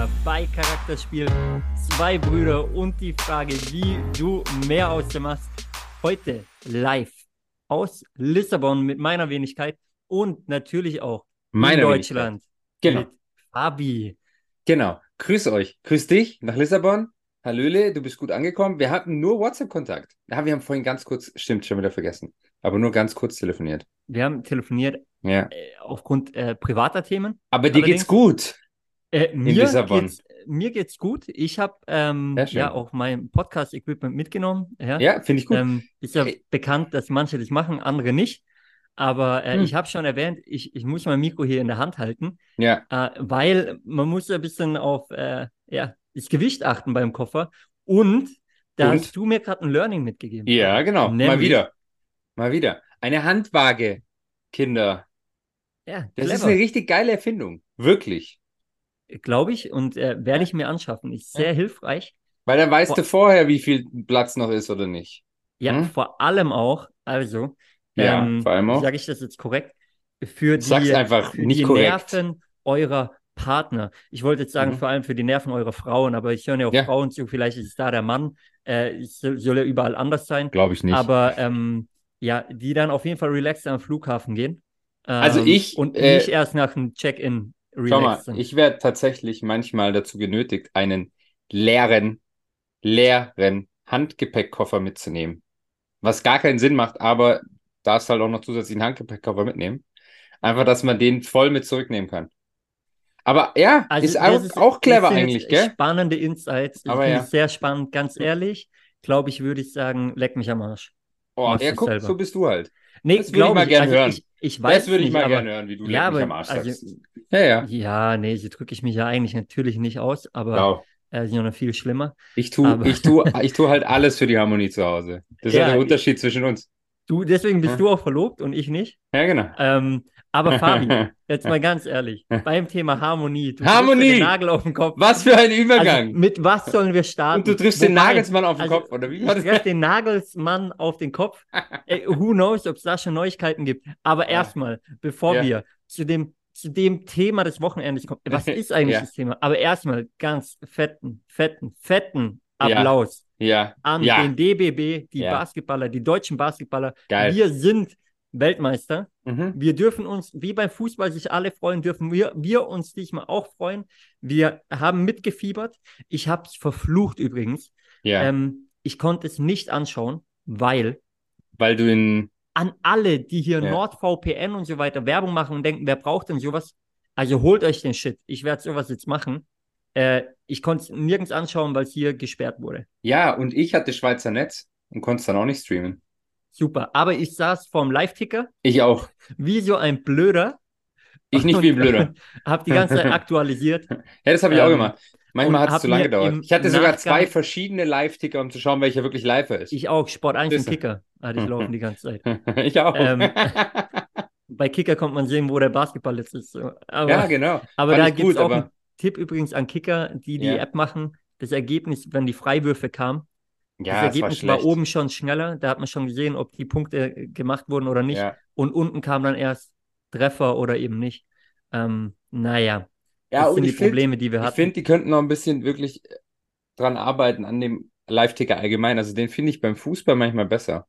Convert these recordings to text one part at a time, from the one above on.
Wieder bei Charakterspiel. Zwei Brüder und die Frage, wie du mehr aus dem machst. Heute live aus Lissabon mit meiner Wenigkeit und natürlich auch in Deutschland Genau. mit Fabi. Genau. Grüß euch. Grüß dich nach Lissabon. Hallöle, du bist gut angekommen. Wir hatten nur WhatsApp-Kontakt. Ja, wir haben vorhin ganz kurz, stimmt, schon wieder vergessen. Aber nur ganz kurz telefoniert. Wir haben telefoniert Ja. äh, aufgrund äh, privater Themen. Aber dir geht's gut. Äh, mir, Lissabon. Geht's, mir geht's gut. Ich habe ähm, ja auch mein Podcast-Equipment mitgenommen. Ja, Ja, finde ich gut. Ähm, ist ja Ey. bekannt, dass manche das machen, andere nicht. Aber äh, Hm. ich habe schon erwähnt, ich, ich muss mein Mikro hier in der Hand halten, Ja. äh, weil man muss ja ein bisschen auf äh, ja, das Gewicht achten beim Koffer. Und da Und? hast du mir gerade ein Learning mitgegeben. Ja, genau. Mal Nämlich- wieder. Mal wieder. Eine Handwaage, Kinder. Ja, Das ist clever, eine richtig geile Erfindung. Wirklich. Glaube ich. Und äh, werde ich mir anschaffen. Ist sehr hilfreich. Weil dann weißt Boah. du vorher, wie viel Platz noch ist oder nicht. Ja, Hm? vor allem auch, also, Ja, ähm, vor allem auch. sage ich das jetzt korrekt, für die, Sag's einfach für nicht die korrekt. Nerven eurer Partner. Ich wollte jetzt sagen, Mhm. vor allem für die Nerven eurer Frauen, aber ich höre ja auch Ja. Frauen zu, vielleicht ist es da der Mann, äh, es soll, soll ja überall anders sein, Glaube ich nicht. aber ähm, ja, die dann auf jeden Fall relaxed am Flughafen gehen. Also Ähm, ich, und äh, nicht erst nach dem Check-in Schau mal, ich werde tatsächlich manchmal dazu genötigt, einen leeren, leeren Handgepäckkoffer mitzunehmen. Was gar keinen Sinn macht, aber darfst halt auch noch zusätzlich einen Handgepäckkoffer mitnehmen. Einfach, dass man den voll mit zurücknehmen kann. Aber ja, Also ist auch, auch clever eigentlich, gell? Spannende Insights. Aber finde ja. sehr spannend, ganz ehrlich. Glaube ich, würde ich sagen, leck mich am Arsch. Oh, ja, guck, selber. so bist du halt. Nee, Das würde ich mal gern also hören. Ich, ich weiß Das würde ich mal gerne hören, wie du Ja, aber- am Arsch also- sagst. Ja, ja. Ja, nee, so drücke ich mich ja eigentlich natürlich nicht aus, aber Genau. äh, sind ja noch viel schlimmer. Ich tue, Aber- ich tue, ich tue halt alles für die Harmonie zu Hause. Das ist Ja, ja der Unterschied zwischen uns. Du, deswegen bist Ja. du auch verlobt und ich nicht. Ja, genau. Ähm, aber Fabi, jetzt mal ganz ehrlich, beim Thema Harmonie, du triffst Harmonie! den Nagel auf den Kopf. Was für ein Also, Übergang! mit was sollen wir starten? Und du triffst den Wobei, Nagelsmann auf den also, Kopf, oder wie das? treffe den Nagelsmann auf den Kopf. Ey, who knows, ob es da schon Neuigkeiten gibt. Aber Ja. erstmal, bevor Ja. wir zu dem, zu dem Thema des Wochenendes kommen, was ist eigentlich Ja. das Thema? Aber erstmal ganz fetten, fetten, fetten. Applaus an den DBB, die. Basketballer, die deutschen Basketballer. geil. Wir sind Weltmeister. Mhm. Wir dürfen uns, wie beim Fußball sich alle freuen, dürfen wir, wir uns diesmal auch freuen. Wir haben mitgefiebert. Ich habe es verflucht übrigens. Ja, Ähm, ich konnte es nicht anschauen, weil weil du in, an alle, die hier Ja. NordVPN und so weiter Werbung machen und denken, wer braucht denn sowas? Also holt euch den Shit. Ich werde sowas jetzt machen. Äh, ich konnte es nirgends anschauen, weil es hier gesperrt wurde. ja, und ich hatte Schweizer Netz und konnte es dann auch nicht streamen. Super. Aber ich saß vorm Live-Ticker Ich auch. wie so ein Blöder. Ich nicht wie ein Blöder. Hab die ganze Zeit aktualisiert. Ja, das habe ich auch Ähm, gemacht. Manchmal hat es zu lange gedauert. Ich hatte sogar Nachgang- zwei verschiedene Live-Ticker, um zu schauen, welcher wirklich live ist. Ich auch. Sport 1 und. Kicker hatte ich laufen die ganze Zeit. Ich auch. Ähm, Bei Kicker kommt man sehen, wo der Basketball jetzt ist. Aber, ja, genau. aber Fand da gibt es auch aber- einen Tipp übrigens an Kicker, die die Ja. App machen. Das Ergebnis, wenn die Freiwürfe kamen, Ja, war Ergebnis war, schlecht. oben schon schneller. Da hat man schon gesehen, ob die Punkte äh, gemacht wurden oder nicht. Ja, Und unten kam dann erst Treffer oder eben nicht. Ähm, naja, ja das sind die ich Probleme, die wir ich hatten. finde, die könnten noch ein bisschen wirklich dran arbeiten an dem Live-Ticker allgemein. Also den finde ich beim Fußball manchmal besser.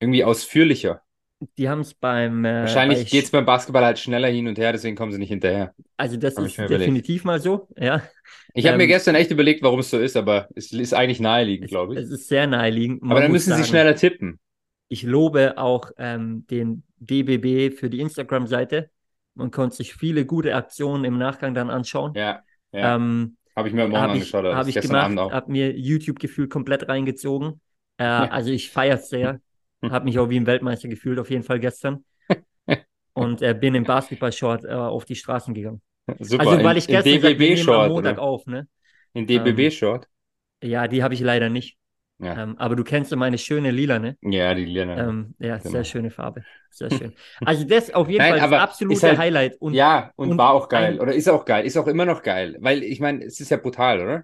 Irgendwie ausführlicher. Die haben es beim. Äh, Wahrscheinlich bei geht es beim Basketball halt schneller hin und her, deswegen kommen sie nicht hinterher. Also, das hab ist überlegt. definitiv mal so. Ja, Ich habe mir Ähm, gestern echt überlegt, warum es so ist, aber es ist eigentlich naheliegend, glaube ich. es ist sehr naheliegend. Man Aber dann müssen sie sagen, schneller tippen. Ich lobe auch ähm, den DBB für die Instagram-Seite. Man konnte sich viele gute Aktionen im Nachgang dann anschauen. Ja, ja. Ähm, habe ich mir morgen habe ich, angeschaut, hab das ich gemacht, Abend auch. habe mir YouTube-Gefühl komplett reingezogen. Äh, Also ich feiere es sehr. Habe mich auch wie ein Weltmeister gefühlt, auf jeden Fall gestern. Und äh, bin im Basketball-Short äh, auf die Straßen gegangen. Super, also weil in, ich gestern in gesagt, nehmen am Montag oder? auf, ne? In DBB-Short? Ja, die habe ich leider nicht. Ja. Ähm, aber du kennst ja meine schöne lila, ne? Ja, die Lena. Ähm, ja, Genau. sehr schöne Farbe. Sehr schön. Also das auf jeden Nein, Fall das absolute halt- Highlight. Und ja, und, und war auch geil. Oder ist auch geil. Ist auch immer noch geil. Weil ich meine, es ist ja brutal, oder?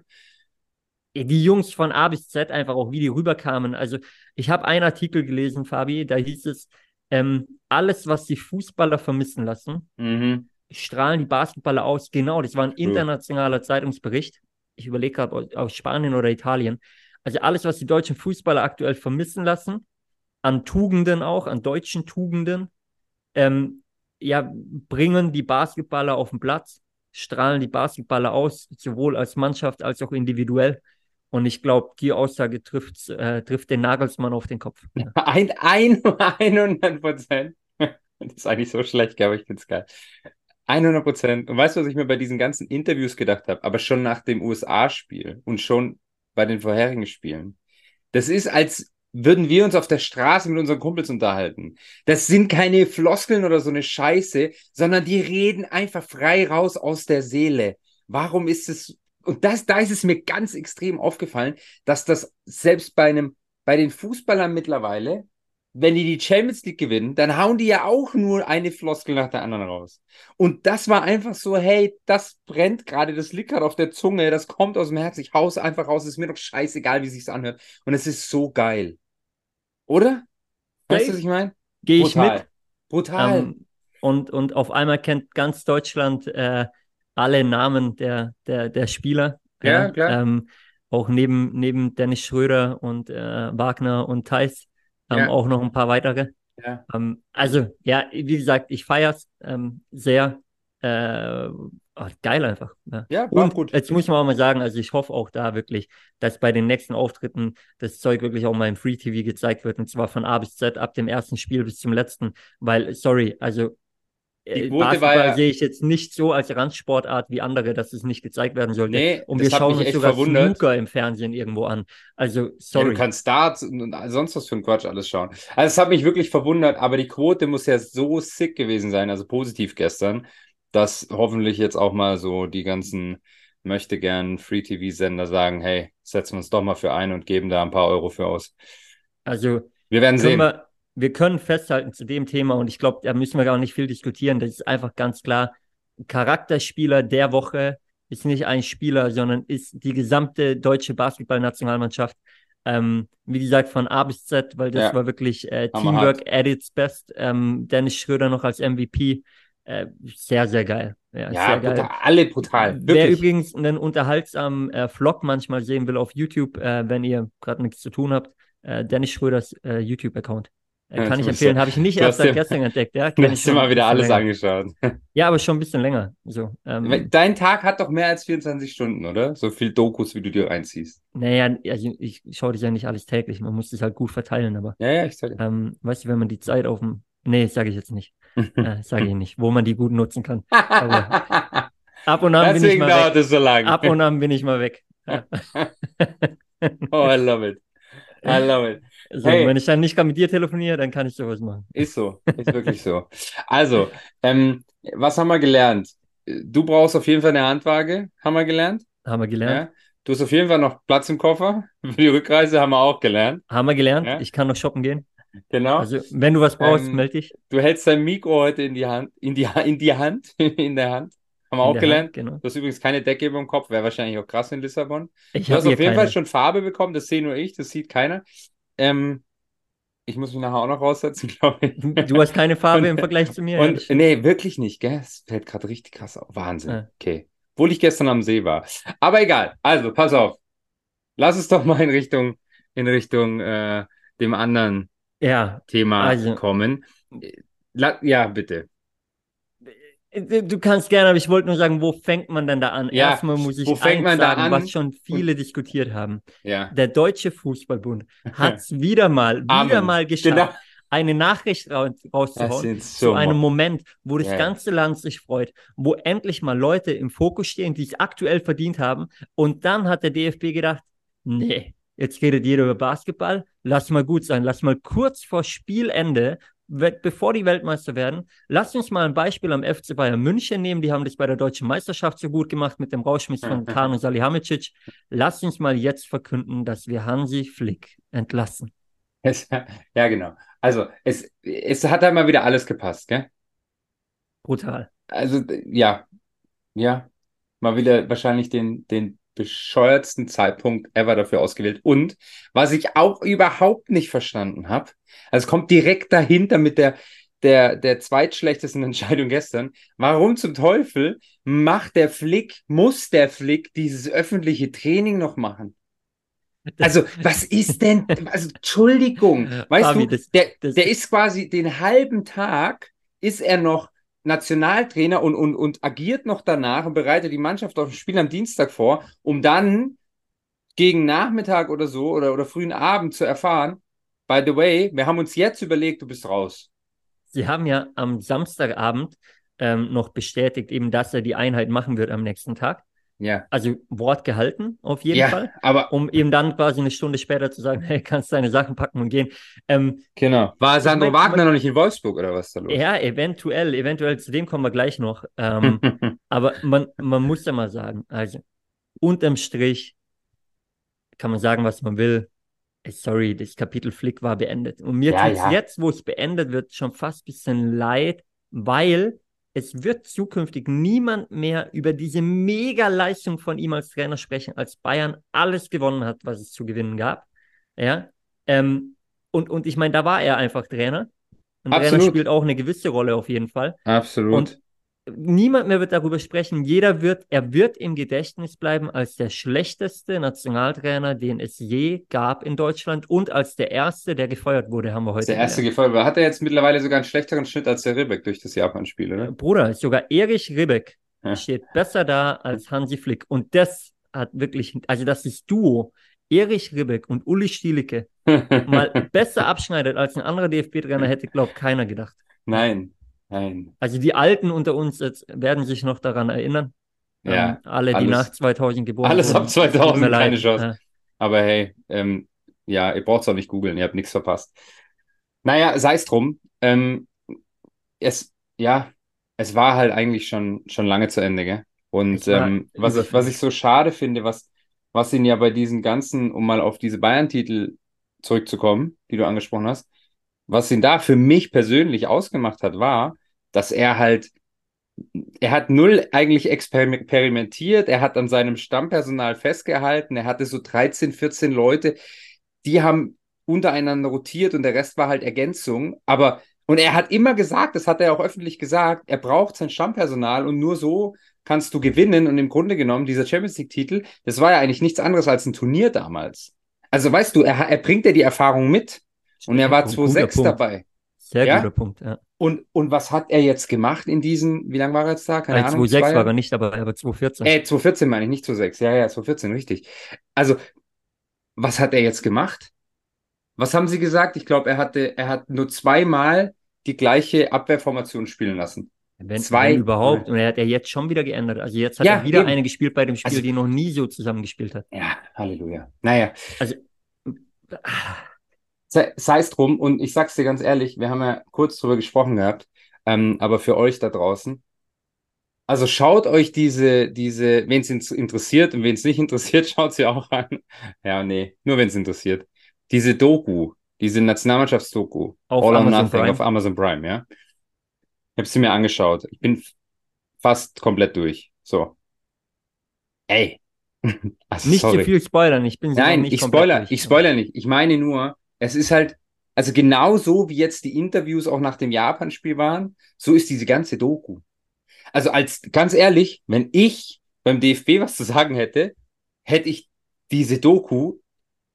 Die Jungs von A bis Z einfach auch, wie die rüberkamen. Also ich habe einen Artikel gelesen, Fabi, da hieß es, ähm, alles, was die Fußballer vermissen lassen, Mhm. strahlen die Basketballer aus. Genau, das war ein internationaler Zeitungsbericht. Ich überlege gerade aus- aus Spanien oder Italien. Also alles, was die deutschen Fußballer aktuell vermissen lassen, an Tugenden auch, an deutschen Tugenden, ähm, ja, bringen die Basketballer auf den Platz, strahlen die Basketballer aus, sowohl als Mannschaft als auch individuell. Und ich glaube, die Aussage trifft, äh, trifft den Nagelsmann auf den Kopf. Ein, ein, 100 Prozent. Das ist eigentlich so schlecht, aber ich find's geil. 100 Prozent. Und weißt du, was ich mir bei diesen ganzen Interviews gedacht habe? Aber schon nach dem USA-Spiel und schon bei den vorherigen Spielen. Das ist, als würden wir uns auf der Straße mit unseren Kumpels unterhalten. Das sind keine Floskeln oder so eine Scheiße, sondern die reden einfach frei raus aus der Seele. Warum ist es, und das, da ist es mir ganz extrem aufgefallen, dass das selbst bei einem, bei den Fußballern mittlerweile, wenn die die Champions League gewinnen, dann hauen die ja auch nur eine Floskel nach der anderen raus. Und das war einfach so, hey, das brennt gerade, das liegt gerade auf der Zunge, das kommt aus dem Herzen, ich hau's einfach raus, ist mir doch scheißegal, wie sich's anhört. Und es ist so geil. Oder? Weißt du, was ich meine? Gehe ich mit. Brutal. Ähm, und, und auf einmal kennt ganz Deutschland äh, alle Namen der, der, der Spieler. Ja, klar. Ähm, auch neben, neben Dennis Schröder und äh, Wagner und Theis ähm, Ja. auch noch ein paar weitere. ja. Ähm, also, ja, wie gesagt, ich feiere es ähm, sehr. Äh, ach, geil einfach. Ja. Ja, Und gut. jetzt muss man auch mal sagen, also ich hoffe auch da wirklich, dass bei den nächsten Auftritten das Zeug wirklich auch mal im Free TV gezeigt wird und zwar von A bis Z ab dem ersten Spiel bis zum letzten, weil, sorry, also Die äh, Quote war ja- sehe ich jetzt nicht so als Randsportart wie andere, dass es nicht gezeigt werden sollte. Nee, und wir schauen uns sogar verwundert. Snooker im Fernsehen irgendwo an. Also, Ja, sorry. du kannst Darts und sonst was für ein Quatsch alles schauen. Also es hat mich wirklich verwundert, aber die Quote muss ja so sick gewesen sein, also positiv gestern, dass hoffentlich jetzt auch mal so die ganzen möchte gern Free-TV-Sender sagen, hey, setzen wir uns doch mal für ein und geben da ein paar Euro für aus. Also, Wir werden sehen. wir, wir können festhalten zu dem Thema und ich glaube, da müssen wir gar nicht viel diskutieren. Das ist einfach ganz klar. Charakterspieler der Woche ist nicht ein Spieler, sondern ist die gesamte deutsche Basketballnationalmannschaft. Ähm, wie gesagt, von A bis Z, weil das Ja. war wirklich äh. Teamwork at its best. Ähm, Dennis Schröder noch als MVP. Äh, sehr, sehr geil. Ja, Ja, sehr geil. brutal, alle brutal. Wer Wirklich. übrigens einen unterhaltsamen äh, Vlog manchmal sehen will auf YouTube, äh, wenn ihr gerade nichts zu tun habt, äh, Dennis Schröders äh, YouTube-Account. Ja, kann ich empfehlen. Habe ich nicht erst seit gestern entdeckt. Ja, Du ich hast dir mal wieder alles länger. angeschaut. Ja, aber schon ein bisschen länger. So, ähm, Dein Tag hat doch mehr als 24 Stunden, oder? So viel Dokus, wie du dir reinziehst. naja, also ich schaue das ja nicht alles täglich. Man muss das halt gut verteilen, aber Ja, ja, ich sag dir. ähm, weißt du, wenn man die Zeit auf dem. Nee, sage ich jetzt nicht. Äh, sage ich nicht, wo man die gut nutzen kann. Ab und an bin ich Deswegen mal dauert weg. es so lange. Ab und an bin ich mal weg. Oh, I love it. I love it. So, Hey. wenn ich dann nicht gerade mit dir telefoniere, dann kann ich sowas machen. Ist so. Ist wirklich so. Also, ähm, was haben wir gelernt? Du brauchst auf jeden Fall eine Handwaage, haben wir gelernt. Haben wir gelernt. Ja? Du hast auf jeden Fall noch Platz im Koffer. Für die Rückreise haben wir auch gelernt. Haben wir gelernt. Ja. Ich kann noch shoppen gehen. Genau. Also, wenn du was brauchst, Ähm, melde dich. Du hältst dein Mikro heute in die Hand, in die, in die Hand, in der Hand. Haben wir In auch gelernt. Hand, genau. Du hast übrigens keine Decke über dem Kopf, wäre wahrscheinlich auch krass in Lissabon. Ich Du hast auf jeden Fall keine. schon Farbe bekommen, das sehe nur ich, das sieht keiner. Ähm, ich muss mich nachher auch noch raussetzen, glaube ich. Du hast keine Farbe im Und- Vergleich zu mir. Und nee, wirklich nicht, gell? Es fällt gerade richtig krass auf. Wahnsinn. Ja. Okay. Obwohl ich gestern am See war. Aber egal. Also, pass auf. Lass es doch mal in Richtung, in Richtung äh, dem anderen Ja, Thema Also- kommen. La ja, bitte. Äh, du kannst gerne, aber ich wollte nur sagen, wo fängt man denn da an? Ja, Erstmal muss ich wo fängt man da sagen, an? was schon viele diskutiert haben. Ja. Der Deutsche Fußballbund hat es wieder mal, wieder Amen. mal geschafft, Genau. eine Nachricht ra Das rauszuhauen. sind zu so. einem Moment, wo das Ja, ganze Land sich freut, wo endlich mal Leute im Fokus stehen, die es aktuell verdient haben. Und dann hat der DFB gedacht, nee, jetzt redet jeder über Basketball, lass mal gut sein, lass mal kurz vor Spielende, bevor die Weltmeister werden, lass uns mal ein Beispiel am FC Bayern München nehmen, die haben das bei der deutschen Meisterschaft so gut gemacht mit dem Rauschmiss von Kahn und Salihamidzic. Lass uns mal jetzt verkünden, dass wir Hansi Flick entlassen. Es, ja, genau. Also, es, es hat einmal wieder alles gepasst, gell? Brutal. Also, ja, ja, mal wieder wahrscheinlich den, den bescheuertsten Zeitpunkt ever dafür ausgewählt. Und was ich auch überhaupt nicht verstanden habe, also es kommt direkt dahinter mit der, der, der zweitschlechtesten Entscheidung gestern. Warum zum Teufel macht der Flick, muss der Flick dieses öffentliche Training noch machen? Also, was ist denn, also, Entschuldigung, weißt Fabi, du, das- der, das- der ist quasi den halben Tag, ist er noch Nationaltrainer und, und, und agiert noch danach und bereitet die Mannschaft auf das Spiel am Dienstag vor, um dann gegen Nachmittag oder so oder, oder frühen Abend zu erfahren, by the way, wir haben uns jetzt überlegt, du bist raus. Sie haben ja am Samstagabend ähm, noch bestätigt, eben, dass er die Einheit machen wird am nächsten Tag. Ja. Also Wort gehalten, auf jeden ja, Fall. aber Um eben dann quasi eine Stunde später zu sagen, hey, kannst deine Sachen packen und gehen. Ähm, genau. War Sandro Wagner noch nicht in Wolfsburg oder was da los? ja, eventuell, eventuell, zu dem kommen wir gleich noch. Ähm, aber man, man muss ja mal sagen, also unterm Strich kann man sagen, was man will. Sorry, das Kapitel Flick war beendet. Und mir Ja, tut's ja. jetzt, wo es beendet wird, schon fast ein bisschen leid, weil es wird zukünftig niemand mehr über diese Mega-Leistung von ihm als Trainer sprechen, als Bayern alles gewonnen hat, was es zu gewinnen gab. Ja. Ähm, und, und ich meine, da war er einfach Trainer. Ein Trainer Absolut. spielt auch eine gewisse Rolle auf jeden Fall. Absolut. Und niemand mehr wird darüber sprechen. Jeder wird, er wird im Gedächtnis bleiben als der schlechteste Nationaltrainer, den es je gab in Deutschland und als der erste, der gefeuert wurde, haben wir heute ist der erste gelernt. Gefolge. Hat er jetzt mittlerweile sogar einen schlechteren Schnitt als der Ribbeck durch das Japan-Spiel, oder? Bruder, sogar Erich Ribbeck Ja. steht besser da als Hansi Flick. Und das hat wirklich, also dass das Duo Erich Ribbeck und Uli Stielicke mal besser abschneidet als ein anderer DFB-Trainer, hätte, glaubt keiner gedacht. Nein, nein. Also die Alten unter uns jetzt werden sich noch daran erinnern. Ja, Ähm, alle, die alles- nach 2000 geboren alles wurden. ab 2000, Tut mir keine. Chance. Ja. Aber hey, ähm, ja, ihr braucht es auch nicht googeln, ihr habt nichts verpasst. Naja, sei es drum. Ähm, es, ja, es war halt eigentlich schon, schon lange zu Ende, gell? Und ähm, was ich, was ich so schade finde, was, was ihn ja bei diesen ganzen, um mal auf diese Bayern-Titel zurückzukommen, die du angesprochen hast, was ihn da für mich persönlich ausgemacht hat, war, dass er halt, er hat null eigentlich experimentiert, er hat an seinem Stammpersonal festgehalten, er hatte so 13, 14 Leute, die haben untereinander rotiert und der Rest war halt Ergänzung, aber und er hat immer gesagt, das hat er auch öffentlich gesagt, er braucht sein Stammpersonal und nur so kannst du gewinnen und im Grunde genommen dieser Champions League Titel, das war ja eigentlich nichts anderes als ein Turnier damals. Also weißt du, er, er bringt ja die Erfahrung mit und er war Guter 2-6 Punkt. dabei. Sehr Ja? guter Punkt. Ja. Und, und was hat er jetzt gemacht in diesen, wie lange war er jetzt da? Keine Bei Ahnung. 2,6 zwei war Jahre? er nicht dabei, aber 2,14. Äh, 2014 meine ich, nicht 2006. Ja, ja, 2014, richtig. Also, was hat er jetzt gemacht? Was haben Sie gesagt? Ich glaube, er hatte, er hat nur zweimal die gleiche Abwehrformation spielen lassen. Wenn, zwei- wenn überhaupt. Und er hat ja jetzt schon wieder geändert. Also jetzt hat Ja, er wieder eben. eine gespielt bei dem Spiel, Also- die noch nie so zusammengespielt hat. Ja, Halleluja. Naja, Ah, sei es drum. Und ich sag's dir ganz ehrlich, wir haben ja kurz drüber gesprochen gehabt, ähm, aber für euch da draußen. Also schaut euch diese, diese, wen es interessiert und wen es nicht interessiert, schaut sie auch an. Ja, nee, nur wenn es interessiert. Diese Doku, diese Nationalmannschaftsdoku, Auf All or Amazon Nothing Prime. auf Amazon Prime, ja. Ich habe sie mir angeschaut. Ich bin fast komplett durch. So. Ey. Also, Nicht sorry. zu viel spoilern. Ich bin Nein, nicht ich spoiler, durch. ich spoiler nicht. Ich meine nur, es ist halt, also genau so wie jetzt die Interviews auch nach dem Japan-Spiel waren, so ist diese ganze Doku. Also als, ganz ehrlich, wenn ich beim DFB was zu sagen hätte, hätte ich diese Doku,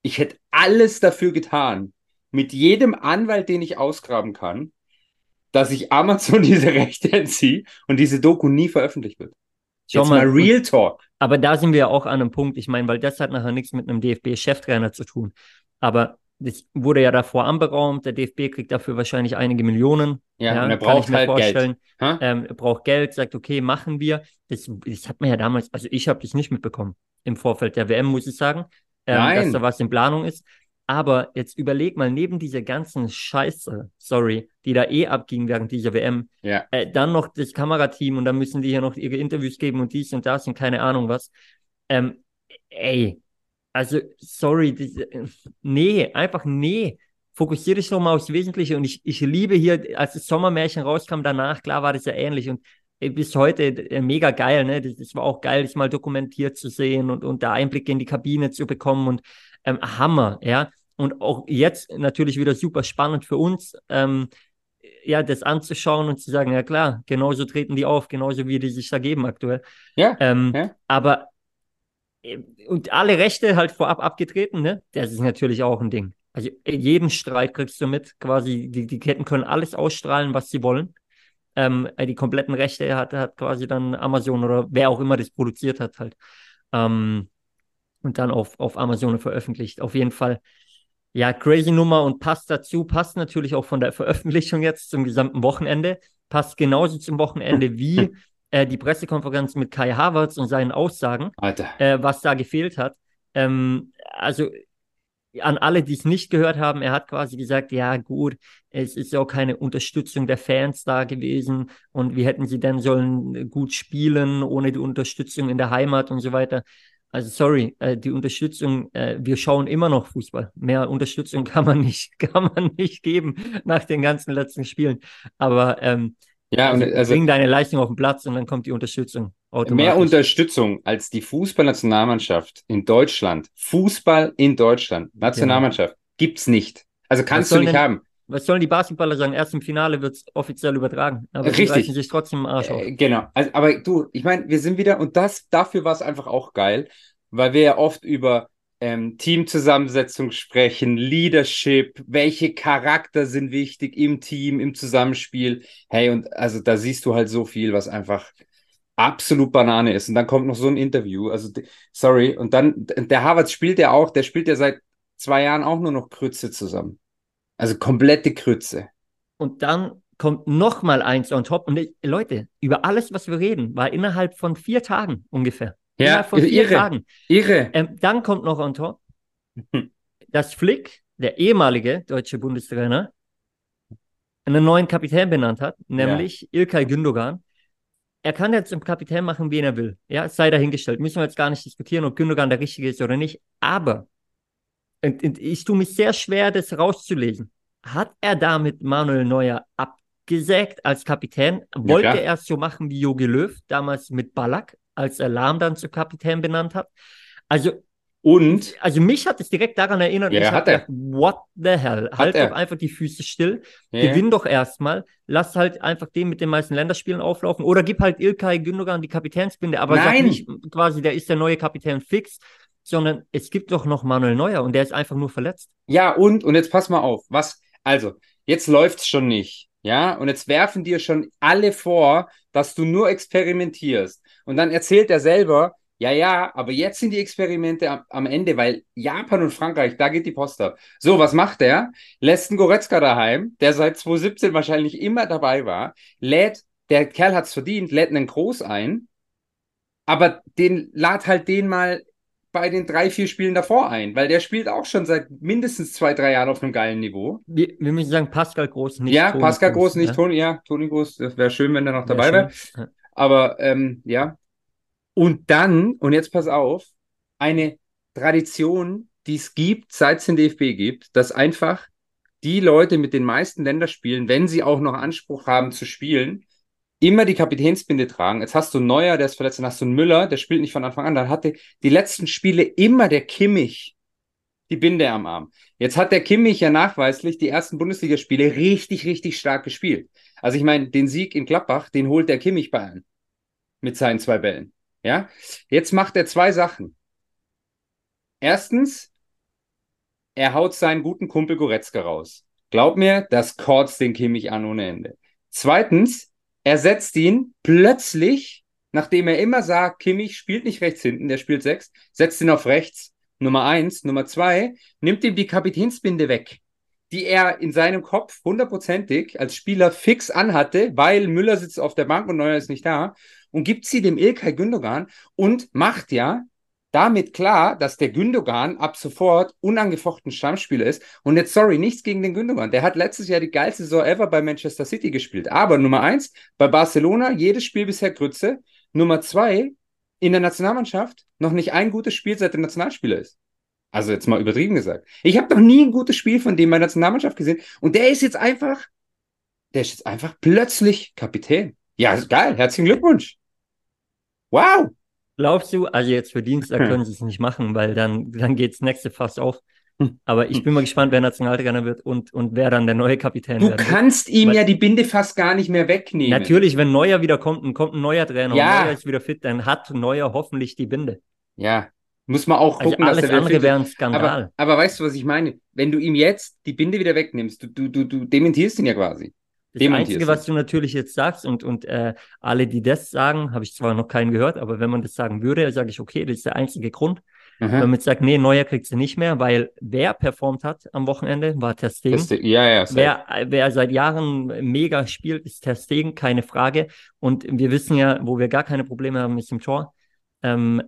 ich hätte alles dafür getan, mit jedem Anwalt, den ich ausgraben kann, dass ich Amazon diese Rechte entziehe und diese Doku nie veröffentlicht wird. Schau Jetzt mal, mal Real Talk. Aber da sind wir ja auch an einem Punkt, ich meine, weil das hat nachher nichts mit einem DFB-Cheftrainer zu tun. Aber das wurde ja davor anberaumt, der DFB kriegt dafür wahrscheinlich einige Millionen. Ja, und er kann ich braucht mir halt vorstellen. Geld. Ähm, er braucht Geld, sagt, okay, machen wir. Das, das hat man ja damals, also ich habe das nicht mitbekommen im Vorfeld der WM, muss ich sagen, ähm, dass da was in Planung ist. Aber jetzt überleg mal, neben dieser ganzen Scheiße, sorry, die da eh abging während dieser WM, Ja. äh, dann noch das Kamerateam und dann müssen die hier noch ihre Interviews geben und dies und das und keine Ahnung was. Ähm, ey, also sorry, diese, nee, einfach nee. Fokussiere dich doch mal aufs Wesentliche und ich, ich liebe hier, als das Sommermärchen rauskam danach, klar war das ja ähnlich und äh, bis heute äh, mega geil, ne? Das, das war auch geil, das mal dokumentiert zu sehen und, und da Einblicke in die Kabine zu bekommen und ähm, Hammer, ja. Und auch jetzt natürlich wieder super spannend für uns. Ähm, ja, das anzuschauen und zu sagen, ja klar, genauso treten die auf, genauso wie die sich da geben aktuell. Ja, Ähm, ja. aber und alle Rechte halt vorab abgetreten, ne? Das ist natürlich auch ein Ding. Also äh, jeden Streit kriegst du mit, quasi, die, die Ketten können alles ausstrahlen, was sie wollen. Ähm, äh, die kompletten Rechte hat, hat quasi dann Amazon oder wer auch immer das produziert hat, halt. Ähm, und dann auf, auf Amazon veröffentlicht. Auf jeden Fall, ja, crazy Nummer und passt dazu, passt natürlich auch von der Veröffentlichung jetzt zum gesamten Wochenende, passt genauso zum Wochenende wie äh, die Pressekonferenz mit Kai Havertz und seinen Aussagen, äh, was da gefehlt hat. Ähm, also an alle, die es nicht gehört haben, er hat quasi gesagt, ja gut, es ist ja auch keine Unterstützung der Fans da gewesen und wie hätten sie denn sollen gut spielen ohne die Unterstützung in der Heimat und so weiter. Also sorry, äh, die Unterstützung, äh, wir schauen immer noch Fußball. Mehr Unterstützung kann man nicht, kann man nicht geben nach den ganzen letzten Spielen. Aber ähm, Ja, also, und also bring deine Leistung auf den Platz und dann kommt die Unterstützung mehr Unterstützung als die Fußballnationalmannschaft in Deutschland, Fußball in Deutschland, Nationalmannschaft, gibt's nicht. Also kannst du nicht denn- haben. Was sollen die Basketballer sagen? Erst im Finale wird es offiziell übertragen. Aber die Richtig. reißen sich trotzdem im Arsch auf. Äh, genau. Also, aber du, ich meine, wir sind wieder, und das, dafür war es einfach auch geil, weil wir ja oft über ähm, Teamzusammensetzung sprechen, Leadership, welche Charakter sind wichtig im Team, im Zusammenspiel. Hey, und also da siehst du halt so viel, was einfach absolut Banane ist. Und dann kommt noch so ein Interview. Also, sorry. Und dann, der Harvard spielt ja auch, der spielt ja seit zwei Jahren auch nur noch Krütze zusammen. Also komplette Krütze. Und dann kommt noch mal eins on top. Und ich, Leute, über alles, was wir reden, war innerhalb von vier Tagen ungefähr. Ja, von vier irre. Tagen. Irre. Ähm, dann kommt noch on top, dass Flick, der ehemalige deutsche Bundestrainer, einen neuen Kapitän benannt hat, nämlich Ilkay Gündogan. Er kann jetzt zum Kapitän machen, wen er will. Ja, es sei dahingestellt. Müssen wir jetzt gar nicht diskutieren, ob Gündogan der Richtige ist oder nicht. Aber und, und ich tue mich sehr schwer, das rauszulesen. Hat er damit Manuel Neuer abgesägt als Kapitän? Wollte klar. er es so machen wie Jogi Löw damals mit Ballack, als Lahm dann zum Kapitän benannt hat? Also Und also mich hat es direkt daran erinnert, Ja, ich hat habe er. gedacht, what the hell? Halt er. doch einfach die Füße still, Ja. gewinn doch erstmal, lass halt einfach den mit den meisten Länderspielen auflaufen oder gib halt Ilkay Gündogan die Kapitänsbinde, aber Nein. nicht quasi, der ist der neue Kapitän fix, sondern es gibt doch noch Manuel Neuer und der ist einfach nur verletzt. Ja, und, und jetzt pass mal auf, was, also, jetzt läuft's schon nicht, ja, und jetzt werfen dir schon alle vor, dass du nur experimentierst. Und dann erzählt er selber, ja, ja, aber jetzt sind die Experimente am, Ende, weil Japan und Frankreich, da geht die Post ab. So, was macht er? Lässt einen Goretzka daheim, der seit 2017 wahrscheinlich immer dabei war, lädt, der Kerl hat's verdient, lädt einen Groß ein, aber den lad halt den mal bei den drei, vier Spielen davor ein, weil der spielt auch schon seit mindestens zwei, drei Jahren auf einem geilen Niveau. Wir, wir müssen sagen, Pascal Groß nicht. ja, Toni Pascal Groß, nicht ja? Toni, ja, Toni Groß, das wäre schön, wenn der noch dabei wäre. Ja. Aber ähm, ja. Und dann, und jetzt pass auf, eine Tradition, die es gibt, seit es den DFB gibt, dass einfach die Leute mit den meisten Länderspielen, wenn sie auch noch Anspruch haben zu spielen, immer die Kapitänsbinde tragen. Jetzt hast du einen Neuer, der ist verletzt, dann hast du einen Müller, der spielt nicht von Anfang an. Dann hatte die letzten Spiele immer der Kimmich die Binde am Arm. Jetzt hat der Kimmich ja nachweislich die ersten Bundesligaspiele richtig, richtig stark gespielt. Also ich meine, den Sieg in Gladbach, den holt der Kimmich Bayern mit seinen zwei Bällen. Ja, jetzt macht er zwei Sachen. Erstens, er haut seinen guten Kumpel Goretzka raus. Glaub mir, das kotzt den Kimmich an ohne Ende. Zweitens, er setzt ihn plötzlich, nachdem er immer sagt, Kimmich spielt nicht rechts hinten, der spielt sechs, setzt ihn auf rechts. Nummer eins. Nummer zwei, nimmt ihm die Kapitänsbinde weg, die er in seinem Kopf hundertprozentig als Spieler fix anhatte, weil Müller sitzt auf der Bank und Neuer ist nicht da und gibt sie dem Ilkay Gündogan und macht ja damit klar, dass der Gündogan ab sofort unangefochten Stammspieler ist. Und jetzt, sorry, nichts gegen den Gündogan. Der hat letztes Jahr die geilste Saison ever bei Manchester City gespielt. Aber Nummer eins, bei Barcelona jedes Spiel bisher Grütze. Nummer zwei, in der Nationalmannschaft noch nicht ein gutes Spiel seit der Nationalspieler ist. Also jetzt mal übertrieben gesagt. Ich habe noch nie ein gutes Spiel von dem bei der Nationalmannschaft gesehen. Und der ist jetzt einfach, der ist jetzt einfach plötzlich Kapitän. Ja, geil. Herzlichen Glückwunsch. Wow. Glaubst du, also jetzt für Dienstag Hm. können sie es nicht machen, weil dann, dann geht's nächste Fass auf. Aber ich bin mal gespannt, wer Nationaltrainer wird und, und wer dann der neue Kapitän Du wird. kannst ihm Weil- ja die Binde fast gar nicht mehr wegnehmen. Natürlich, wenn Neuer wieder kommt und kommt ein neuer Trainer Ja. und Neuer ist wieder fit, dann hat Neuer hoffentlich die Binde. Ja, muss man auch Also gucken, dass alles er wieder andere wäre ein Skandal. Aber, aber weißt du, was ich meine? Wenn du ihm jetzt die Binde wieder wegnimmst, du, du, du, du dementierst ihn ja quasi. Das Einzige, was du natürlich jetzt sagst und, und äh, alle, die das sagen, habe ich zwar noch keinen gehört, aber wenn man das sagen würde, sage ich, okay, das ist der einzige Grund. Wenn Aha. man jetzt sagt, nee, Neuer kriegt sie nicht mehr, weil wer performt hat am Wochenende, war Ter Stegen. Ja, ja. Wer, wer seit Jahren mega spielt, ist Ter Stegen, keine Frage. Und wir wissen ja, wo wir gar keine Probleme haben, ist im Tor. Ähm,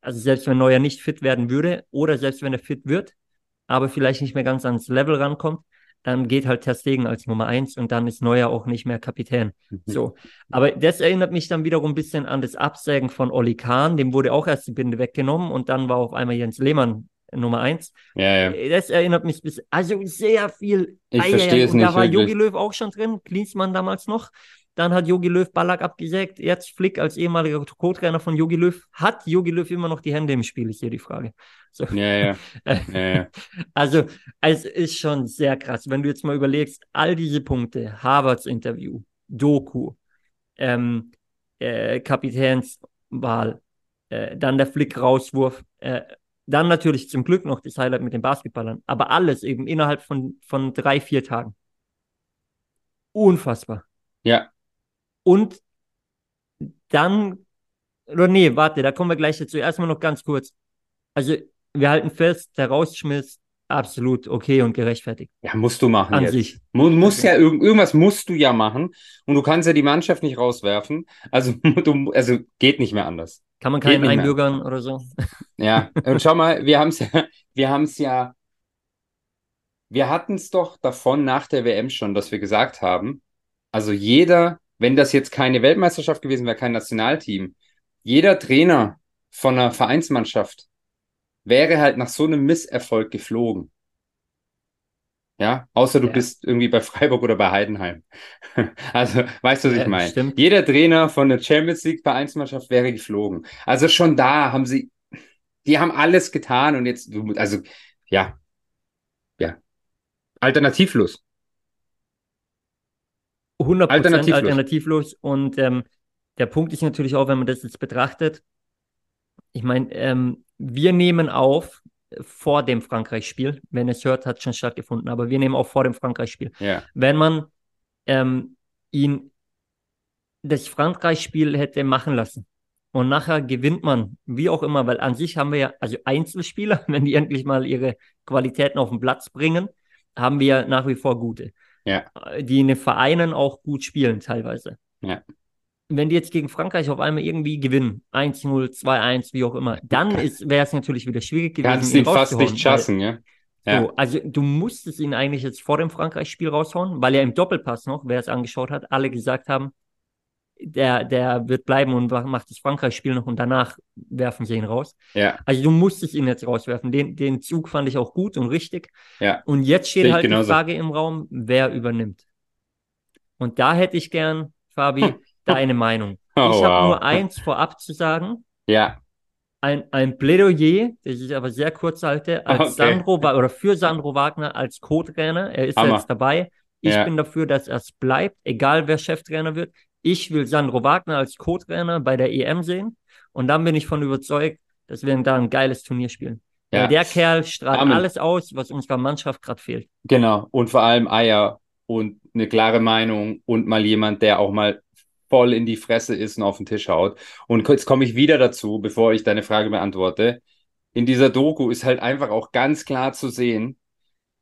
also selbst wenn Neuer nicht fit werden würde oder selbst wenn er fit wird, aber vielleicht nicht mehr ganz ans Level rankommt, dann geht halt Ter Stegen als Nummer eins und dann ist Neuer auch nicht mehr Kapitän. So. Aber das erinnert mich dann wiederum ein bisschen an das Absägen von Oli Kahn. Dem wurde auch erst die Binde weggenommen und dann war auf einmal Jens Lehmann Nummer eins. ja, ja. Das erinnert mich bis, also sehr viel. Ich verstehe es Und Da nicht war. Jogi Löw auch schon drin, Klinsmann damals noch. Dann hat Jogi Löw Ballack abgesägt. Jetzt Flick als ehemaliger Co-Trainer von Jogi Löw. Hat Jogi Löw immer noch die Hände im Spiel, ist hier die Frage. So. Ja, ja, ja. Also, es ist schon sehr krass. Wenn du jetzt mal überlegst, all diese Punkte, Harvards Interview, Doku, ähm, äh, Kapitänswahl, äh, dann der Flick-Rauswurf, äh, dann natürlich zum Glück noch das Highlight mit den Basketballern, aber alles eben innerhalb von, von drei, vier Tagen. Unfassbar. Ja, Und dann, oder nee, warte, da kommen wir gleich dazu. Erstmal noch ganz kurz. Also, wir halten fest, der Rausschmiss, absolut okay und gerechtfertigt. ja, musst du machen An jetzt. sich. Mu musst Okay. ja irgend, irgendwas musst du ja machen und du kannst ja die Mannschaft nicht rauswerfen. Also du, also geht nicht mehr anders. Kann man keinen mehr. einbürgern oder so? Ja, und schau mal, wir haben es ja, wir haben es ja, wir hatten es doch davon nach der WM schon, dass wir gesagt haben, also jeder, wenn das jetzt keine Weltmeisterschaft gewesen wäre, kein Nationalteam, jeder Trainer von einer Vereinsmannschaft wäre halt nach so einem Misserfolg geflogen. Ja, außer du Ja. bist irgendwie bei Freiburg oder bei Heidenheim. Also, weißt du, was ich meine? Jeder Trainer von der Champions League Vereinsmannschaft wäre geflogen. Also schon da haben sie, die haben alles getan und jetzt, also, ja, ja, alternativlos. 100% Alternativlos. alternativlos. Und ähm, der Punkt ist natürlich auch, wenn man das jetzt betrachtet, ich meine, ähm, wir nehmen auf vor dem Frankreich-Spiel. Wenn es hört, hat schon stattgefunden, aber wir nehmen auf vor dem Frankreich-Spiel. Ja, Wenn man ähm, ihn das Frankreich-Spiel hätte machen lassen und nachher gewinnt man, wie auch immer, weil an sich haben wir ja, also Einzelspieler, wenn die endlich mal ihre Qualitäten auf den Platz bringen, haben wir ja nach wie vor gute, ja, äh, die in den Vereinen auch gut spielen teilweise. Ja. Wenn die jetzt gegen Frankreich auf einmal irgendwie gewinnen, 1-0, 2-1, wie auch immer, dann wäre es natürlich wieder schwierig gewesen, kannst ihn fast nicht schaffen, ja. Ja. so, also du musstest ihn eigentlich jetzt vor dem Frankreich-Spiel raushauen, weil er im Doppelpass noch, wer es angeschaut hat, alle gesagt haben, der, der wird bleiben und macht das Frankreich-Spiel noch und danach werfen sie ihn raus. Ja, Also du musstest ihn jetzt rauswerfen. Den, den Zug fand ich auch gut und richtig. ja, Und jetzt steht halt die genauso. Frage im Raum, wer übernimmt. Und da hätte ich gern, Fabi, deine Meinung. Oh, ich habe wow. nur eins vorab zu sagen. ja, Ein, ein Plädoyer, das ich aber sehr kurz halte, als Okay. Sandro oder für Sandro Wagner als Co-Trainer. Er ist Hammer. jetzt dabei. Ich Ja. bin dafür, dass er es bleibt, egal wer Cheftrainer wird. Ich will Sandro Wagner als Co-Trainer bei der EM sehen. Und dann bin ich von überzeugt, dass wir da ein geiles Turnier spielen. ja. Der Kerl strahlt Amen. alles aus, was unserer Mannschaft gerade fehlt. Genau. Und vor allem Eier und eine klare Meinung und mal jemand, der auch mal voll in die Fresse ist und auf den Tisch haut. Und jetzt komme ich wieder dazu, bevor ich deine Frage beantworte. In dieser Doku ist halt einfach auch ganz klar zu sehen,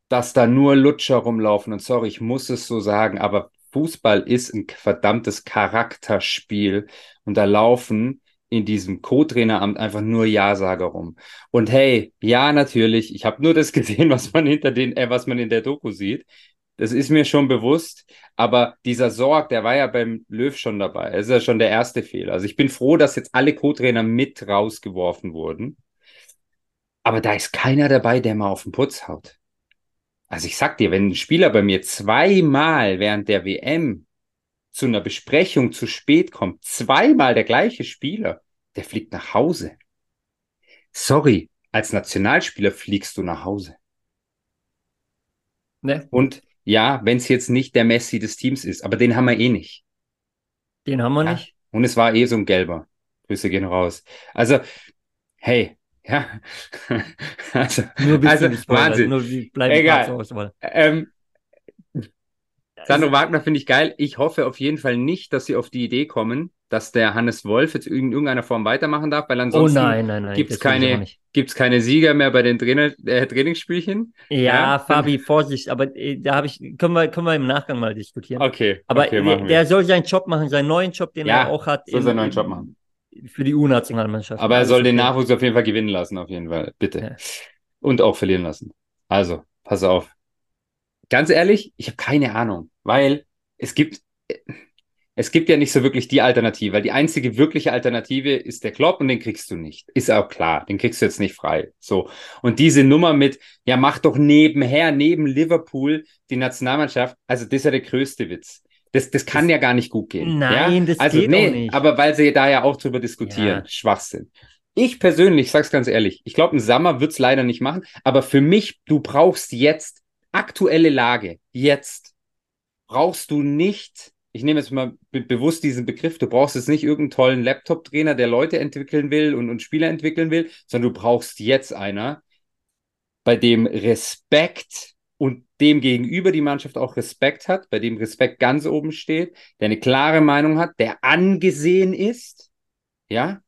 dass da nur Lutscher rumlaufen. Und sorry, ich muss es so sagen, aber Fußball ist ein verdammtes Charakterspiel. Und da laufen in diesem Co-Traineramt einfach nur Ja-Sager rum. Und hey, ja, natürlich, ich habe nur das gesehen, was man hinter den, äh, was man in der Doku sieht. Das ist mir schon bewusst, aber dieser Sorg, der war ja beim Löw schon dabei. Das ist ja schon der erste Fehler. Also ich bin froh, dass jetzt alle Co-Trainer mit rausgeworfen wurden. Aber da ist keiner dabei, der mal auf den Putz haut. Also ich sag dir, wenn ein Spieler bei mir zweimal während der WM zu einer Besprechung zu spät kommt, zweimal der gleiche Spieler, der fliegt nach Hause. Sorry, als Nationalspieler fliegst du nach Hause. Ne? Und ja, wenn es jetzt nicht der Messi des Teams ist, aber den haben wir eh nicht. Den haben wir Ja. nicht. Und es war eh so ein gelber. Grüße gehen raus. Also, hey, ja. Also, Nur bist also du nicht Wahnsinn. Nur die bleiben Egal. Auswahl. Ähm, Sandro Also, Wagner finde ich geil. Ich hoffe auf jeden Fall nicht, dass sie auf die Idee kommen, dass der Hannes Wolf jetzt in irgendeiner Form weitermachen darf, weil oh ansonsten nein, nein, nein. das will ich keine- gibt's keine Sieger mehr bei den Trainer, äh, Trainingsspielchen. Ja, Ja, Fabi, Vorsicht, aber äh, da habe ich, können wir, können wir im Nachgang mal diskutieren. Okay, Aber okay, der, der soll seinen Job machen, seinen neuen Job, den Ja, er auch hat. soll im- seinen neuen Job machen. Für die U-Nationalmannschaft. Aber er soll den. Nachwuchs auf jeden Fall gewinnen lassen, auf jeden Fall. Bitte. Ja. Und auch verlieren lassen. Also, pass auf. Ganz ehrlich, ich habe keine Ahnung, weil es gibt, es gibt ja nicht so wirklich die Alternative, weil die einzige wirkliche Alternative ist der Klopp und den kriegst du nicht. Ist auch klar, den kriegst du jetzt nicht frei. So. Und diese Nummer mit, ja, mach doch nebenher, neben Liverpool die Nationalmannschaft, also das ist ja der größte Witz. Das, das kann ja gar nicht gut gehen. Nein, ja? das also, geht nee, auch nicht. Aber weil sie da ja auch drüber diskutieren. Ja. Schwachsinn. Ich persönlich, sag's ganz ehrlich, ich glaube, ein Sammer wird's leider nicht machen, aber für mich, du brauchst jetzt aktuelle Lage, jetzt brauchst du nicht, ich nehme jetzt mal be bewusst diesen Begriff, du brauchst jetzt nicht irgendeinen tollen Laptop-Trainer, der Leute entwickeln will und, und Spieler entwickeln will, sondern du brauchst jetzt einer, bei dem Respekt und dem gegenüber die Mannschaft auch Respekt hat, bei dem Respekt ganz oben steht, der eine klare Meinung hat, der angesehen ist, ja,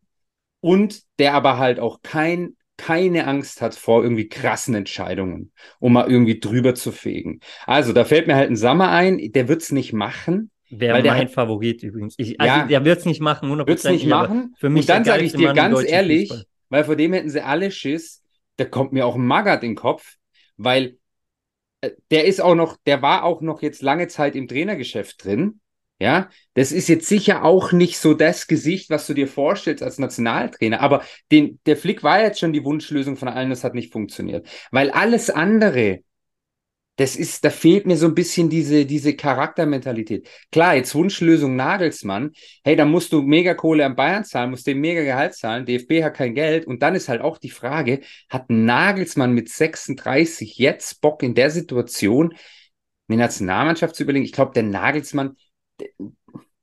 und der aber halt auch kein, keine Angst hat vor irgendwie krassen Entscheidungen, um mal irgendwie drüber zu fegen. Also, da fällt mir halt ein Sammer ein, der wird's nicht machen, Wäre Weil der mein hat- Favorit übrigens. Ich, Ja. also, der wird es nicht machen, 100%. wird's nicht aber machen. Für mich und dann sage ich dir Mann ganz ehrlich, Fußball. weil vor dem hätten sie alle Schiss, da kommt mir auch ein Magath in den Kopf, weil der ist auch noch, der war auch noch jetzt lange Zeit im Trainergeschäft drin. Ja, das ist jetzt sicher auch nicht so das Gesicht, was du dir vorstellst als Nationaltrainer. Aber den, der Flick war jetzt schon die Wunschlösung von allen, das hat nicht funktioniert. Weil alles andere, das ist, da fehlt mir so ein bisschen diese, diese Charaktermentalität. Klar, jetzt Wunschlösung Nagelsmann. Hey, da musst du mega Kohle an Bayern zahlen, musst dem mega Gehalt zahlen. DFB hat kein Geld. Und dann ist halt auch die Frage, hat Nagelsmann mit 36 jetzt Bock in der Situation, eine Nationalmannschaft zu überlegen? Ich glaube, der Nagelsmann,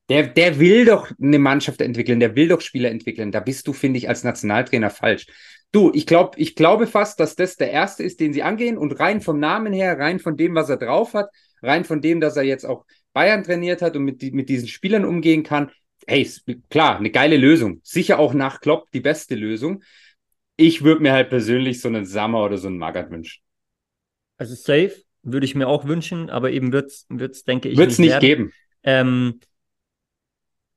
der, der will doch eine Mannschaft entwickeln, der will doch Spieler entwickeln. Da bist du, finde ich, als Nationaltrainer falsch. Du, ich glaube, ich glaube fast, dass das der erste ist, den sie angehen und rein vom Namen her, rein von dem, was er drauf hat, rein von dem, dass er jetzt auch Bayern trainiert hat und mit, mit diesen Spielern umgehen kann. Hey, klar, eine geile Lösung. Sicher auch nach Klopp die beste Lösung. Ich würde mir halt persönlich so einen Sammer oder so einen Magath wünschen. Also safe würde ich mir auch wünschen, aber eben wird es, denke ich, Wird es nicht werden. geben. Ähm,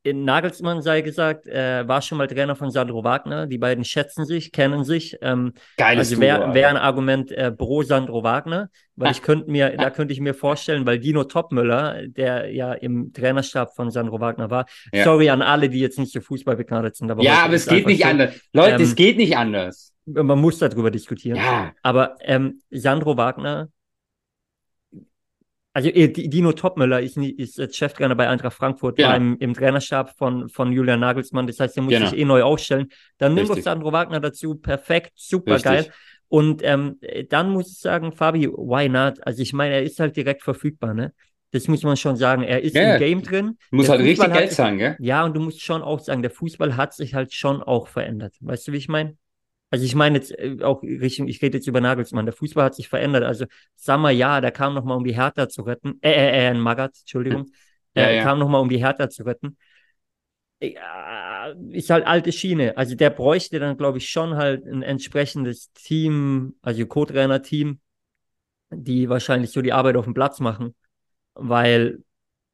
in Nagelsmann sei gesagt, äh, war schon mal Trainer von Sandro Wagner. Die beiden schätzen sich, kennen sich. Ähm, Geiles also wäre wär ein Argument äh, pro Sandro Wagner, weil ich könnte mir, da könnte ich mir vorstellen, weil Dino Topmüller, der ja im Trainerstab von Sandro Wagner war, Ja. sorry an alle, die jetzt nicht so Fußball begnadet sind, aber Ja, aber es geht nicht so, anders. Leute, Ähm, es geht nicht anders. Man muss darüber diskutieren. Ja, Aber ähm, Sandro Wagner, also äh, Di- Dino Topmüller ist, ist jetzt Cheftrainer bei Eintracht Frankfurt, Genau. war im, im Trainerstab von, von Julian Nagelsmann. Das heißt, der muss Genau. sich eh neu aufstellen. Dann nimm doch Richtig. Sandro Wagner dazu. Perfekt, super Richtig. geil. Und ähm, dann muss ich sagen, Fabi, why not? Also ich meine, er ist halt direkt verfügbar, ne? Das muss man schon sagen. Er ist Ja, ja. im Game drin. du musst Der halt richtig Fußball hat Geld zahlen, gell? Ja, und du musst schon auch sagen, der Fußball hat sich halt schon auch verändert. Weißt du, wie ich meine? Also ich meine jetzt äh, auch Richtung, ich rede jetzt über Nagelsmann. Der Fußball hat sich verändert. Also Sammer, ja, der kam nochmal, um die Hertha zu retten. Äh, äh, äh, Magath, Entschuldigung. Ja, äh, ja. Kam nochmal, um die Hertha zu retten. Ja, ist halt alte Schiene. Also der bräuchte dann, glaube ich, schon halt ein entsprechendes Team, also Co-Trainer-Team, die wahrscheinlich so die Arbeit auf dem Platz machen. Weil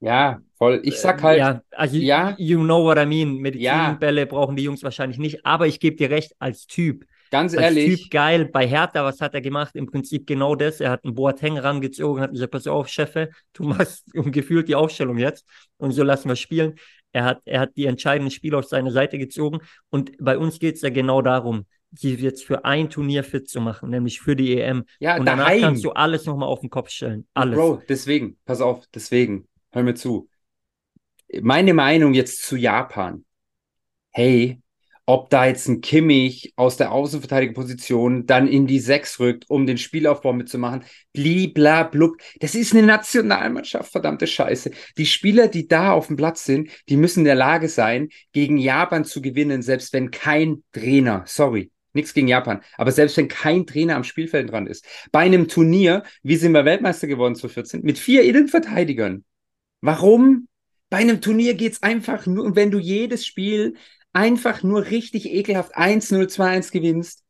Ja, voll. Ich sag halt, ja, also ja. you know what I mean. Ja. Medizinbälle brauchen die Jungs wahrscheinlich nicht, aber ich gebe dir recht, als Typ. ganz Als ehrlich, Typ geil. Bei Hertha, was hat er gemacht? Im Prinzip genau das. Er hat einen Boateng rangezogen, hat gesagt, pass auf, Chefe, du machst gefühlt die Aufstellung jetzt und so lassen wir spielen. Er hat, er hat die entscheidenden Spiele auf seine Seite gezogen und bei uns geht es ja genau darum, sie jetzt für ein Turnier fit zu machen, nämlich für die EM. ja, und danach daheim. kannst du alles nochmal auf den Kopf stellen. Alles. Bro, deswegen, pass auf, deswegen, hör mir zu. Meine Meinung jetzt zu Japan. Hey, ob da jetzt ein Kimmich aus der Außenverteidigerposition dann in die Sechs rückt, um den Spielaufbau mitzumachen. Blibla blub. Das ist eine Nationalmannschaft, verdammte Scheiße. Die Spieler, die da auf dem Platz sind, die müssen in der Lage sein, gegen Japan zu gewinnen, selbst wenn kein Trainer, sorry, Nichts gegen Japan. Aber selbst wenn kein Trainer am Spielfeld dran ist. Bei einem Turnier, wie sind wir Weltmeister geworden 2014, mit vier Innenverteidigern. Warum? Bei einem Turnier geht's einfach nur, wenn du jedes Spiel einfach nur richtig ekelhaft 1-0, 2-1 gewinnst,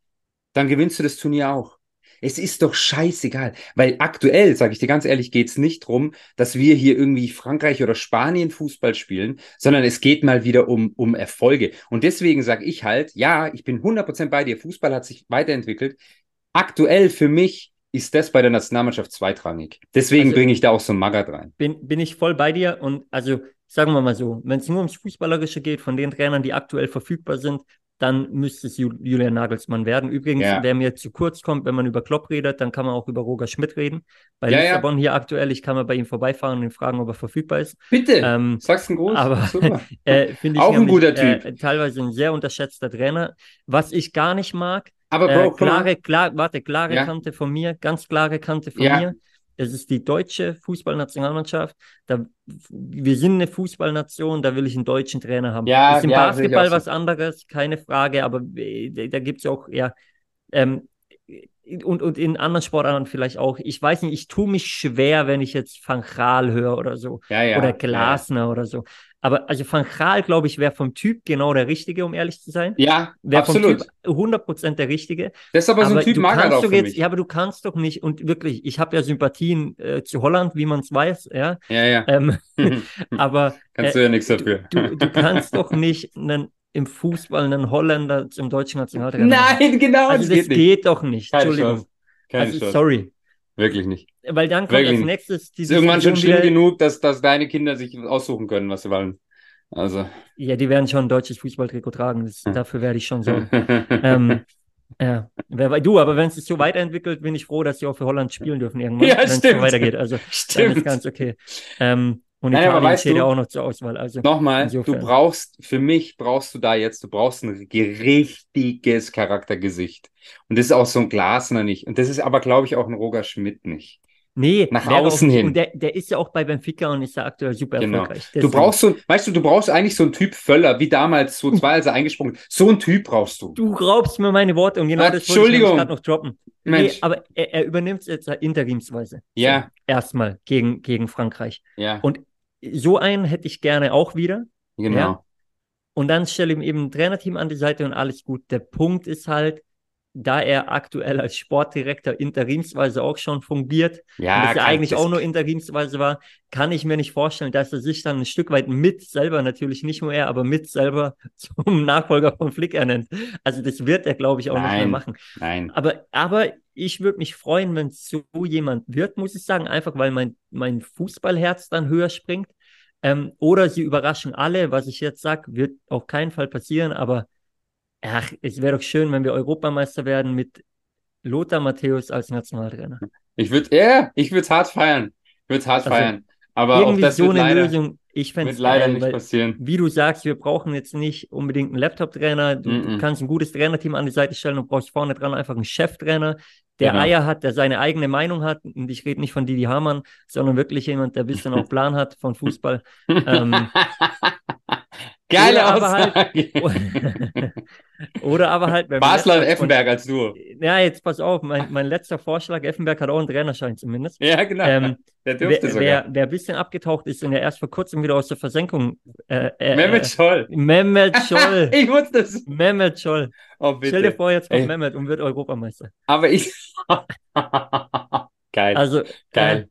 dann gewinnst du das Turnier auch. Es ist doch scheißegal, weil aktuell, sage ich dir ganz ehrlich, geht's nicht drum, dass wir hier irgendwie Frankreich oder Spanien Fußball spielen, sondern es geht mal wieder um, um Erfolge. Und deswegen sage ich halt, ja, ich bin 100% bei dir, Fußball hat sich weiterentwickelt. Aktuell für mich ist das bei der Nationalmannschaft zweitrangig. Deswegen also, bringe ich da auch so ein Magat rein. Bin, bin ich voll bei dir und also sagen wir mal so, wenn es nur ums Fußballerische geht, von den Trainern, die aktuell verfügbar sind, dann müsste es Julian Nagelsmann werden. Übrigens, ja. wer mir zu kurz kommt, wenn man über Klopp redet, dann kann man auch über Roger Schmidt reden. Bei ja, Lissabon ja. hier aktuell, ich kann mal bei ihm vorbeifahren und ihn fragen, ob er verfügbar ist. Bitte, ähm, sagst einen Gruß. Aber äh, finde ich auch ein guter Typ. Äh, teilweise ein sehr unterschätzter Trainer. Was ich gar nicht mag, aber Bro, äh, klare, klar, warte, klare Kante von mir, ganz klare Kante von mir es ist die deutsche Fußballnationalmannschaft. Da, wir sind eine Fußballnation, da will ich einen deutschen Trainer haben. Ja, ist im ja, Basketball was anderes, keine Frage, aber äh, da gibt es auch, ja, ähm, und, und in anderen Sportarten vielleicht auch. Ich weiß nicht, ich tue mich schwer, wenn ich jetzt Van Gaal höre oder so. Ja, ja, oder Glasner oder so. Aber also Van Gaal, glaube ich, wäre vom Typ genau der Richtige, um ehrlich zu sein. Ja, wär absolut. Vom typ 100% der Richtige. Das ist aber, aber so ein Typ mag er auch doch jetzt, Ja, aber du kannst doch nicht, und wirklich, ich habe ja Sympathien äh, zu Holland, wie man es weiß, ja. Ja, ja. Ähm, aber kannst äh, du ja nichts dafür. Du, du kannst doch nicht einen im Fußball einen Holländer zum deutschen Nationaltrainer. Nein, genau. Also das, das geht, geht, doch nicht. Keine Entschuldigung. Chance. Keine also, Chance. sorry. Wirklich nicht. Weil dann kommt Wirklich als nächstes die Ist irgendwann schon schlimm genug, dass, dass deine Kinder sich aussuchen können, was sie wollen. Also. Ja, die werden schon ein deutsches Fußballtrikot tragen. Das, dafür werde ich schon sorgen. ähm, ja, wer, du, aber wenn es sich so weiterentwickelt, bin ich froh, dass sie auch für Holland spielen dürfen irgendwann, ja, wenn es so weitergeht. Also stimmt. dann ist ganz okay. Ähm, und Nein, Italien weißt steht ja auch noch zur Auswahl. Also Nochmal, insofern. du brauchst, für mich brauchst du da jetzt, du brauchst ein richtiges Charaktergesicht. Und das ist auch so ein Glasner nicht. Und das ist aber, glaube ich, auch ein Roger Schmidt nicht. Nee, nach außen auch, hin. Und der, der ist ja auch bei Benfica und ist ja aktuell super genau. erfolgreich. Deswegen. Du brauchst so, weißt du, du brauchst eigentlich so einen Typ Völler, wie damals 2002, als er eingesprungen ist. So einen Typ brauchst du. Du raubst mir meine Worte und genau Na, das wollte ich gerade noch droppen. Mensch. Nee, aber er, er übernimmt es jetzt interimsweise. Ja. So, erstmal gegen, gegen Frankreich. Ja. Und so einen hätte ich gerne auch wieder. Genau. Ja? Und dann stelle ihm eben ein Trainerteam an die Seite und alles gut. Der Punkt ist halt, da er aktuell als Sportdirektor interimsweise auch schon fungiert, ja, und das ja kann- eigentlich auch nur interimsweise war, kann ich mir nicht vorstellen, dass er sich dann ein Stück weit mit selber, natürlich nicht nur er, aber mit selber zum Nachfolger von Flick ernennt. Also das wird er, glaube ich, auch nicht mehr Nein. machen. Nein. Aber, aber ich würde mich freuen, wenn es so jemand wird, muss ich sagen, einfach weil mein, mein Fußballherz dann höher springt. Ähm, oder sie überraschen alle, was ich jetzt sage, wird auf keinen Fall passieren, aber ach, es wäre doch schön, wenn wir Europameister werden mit Lothar Matthäus als Nationaltrainer. Ich würde, ja, ich würde es hart feiern. Ich würde es hart Also, feiern. Aber auch Irgendwie das so wird eine leider, Lösung, ich fände es leider geil, nicht weil, passieren. wie du sagst, wir brauchen jetzt nicht unbedingt einen Laptop-Trainer. Du, du Mhm. kannst ein gutes Trainerteam an die Seite stellen und brauchst vorne dran einfach einen Cheftrainer, der Genau. Eier hat, der seine eigene Meinung hat. Und ich rede nicht von Didi Hamann, sondern wirklich jemand, der ein bisschen auch Plan hat von Fußball. ähm, Geile oder aber halt- Aussage. oder aber halt. Basler und Effenberg als Duo. Ja, jetzt pass auf, mein, mein letzter Vorschlag, Effenberg hat auch einen Trainerschein zumindest. Ja, genau. Ähm, Der dürfte wer, sogar. wer, wer ein bisschen abgetaucht ist und ja erst vor kurzem wieder aus der Versenkung. Äh, äh, Mehmet äh, Scholl. Mehmet Scholl. ich wusste das. Mehmet Scholl. Oh, Stell dir bitte. vor, jetzt kommt Ey. Mehmet und wird Europameister. Aber ich. Geil. Also, Geil.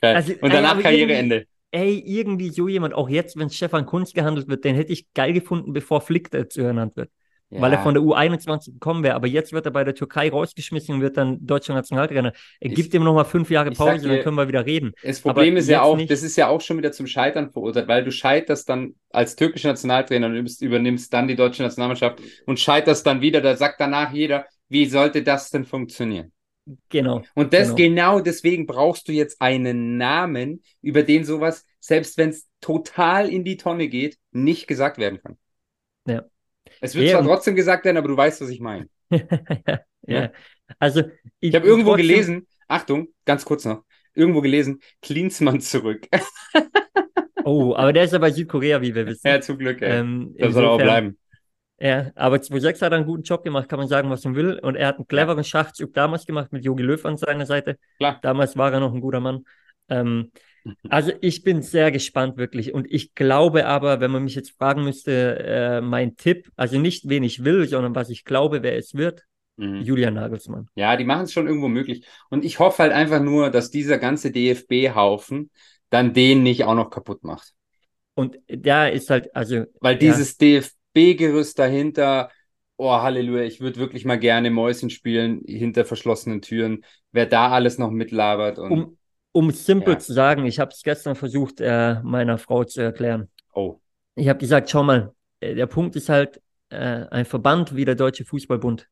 Geil. also, und danach aber Karriereende. Ey, irgendwie so jemand, auch jetzt, wenn Stefan Kunz gehandelt wird, den hätte ich geil gefunden, bevor Flick dazu ernannt wird. Weil er von der U21 gekommen wäre. Aber jetzt wird er bei der Türkei rausgeschmissen und wird dann deutscher Nationaltrainer. Er Ich- gibt ihm nochmal fünf Jahre Pause, dann dir- können wir wieder reden. Das Problem Aber ist ja auch, nicht. das ist ja auch schon wieder zum Scheitern verurteilt, weil du scheiterst dann als türkischer Nationaltrainer und übernimmst dann die deutsche Nationalmannschaft und scheiterst dann wieder. Da sagt danach jeder, wie sollte das denn funktionieren? Genau. Und das Genau. genau. deswegen brauchst du jetzt einen Namen, über den sowas, selbst wenn es total in die Tonne geht, nicht gesagt werden kann. Es wird Ja, zwar trotzdem gesagt werden, aber du weißt, was ich meine. ja. Ja. Also, Ich habe irgendwo trotzdem- gelesen, Achtung, ganz kurz noch, irgendwo gelesen, Klinsmann zurück. Oh, aber der ist ja bei Südkorea, wie wir wissen. ja, zum Glück, ey. Ähm, da soll er auch bleiben. Ja, aber 2006 hat er einen guten Job gemacht, kann man sagen, was man will. Und er hat einen cleveren Schachzug damals gemacht mit Jogi Löw an seiner Seite. Klar. Damals war er noch ein guter Mann. Ähm, also ich bin sehr gespannt, wirklich. Und ich glaube aber, wenn man mich jetzt fragen müsste, äh, mein Tipp, also nicht wen ich will, sondern was ich glaube, wer es wird, Mhm. Julian Nagelsmann. Ja, die machen es schon irgendwo möglich. Und ich hoffe halt einfach nur, dass dieser ganze DFB-Haufen dann den nicht auch noch kaputt macht. Und da ist halt, also Weil Ja. dieses DFB-Gerüst dahinter, oh Halleluja, ich würde wirklich mal gerne Mäuschen spielen hinter verschlossenen Türen, wer da alles noch mitlabert und um, um simpel Ja. zu sagen, ich habe es gestern versucht, äh, meiner Frau zu erklären. oh, Ich habe gesagt, schau mal, äh, der Punkt ist halt, äh, ein Verband wie der Deutsche Fußballbund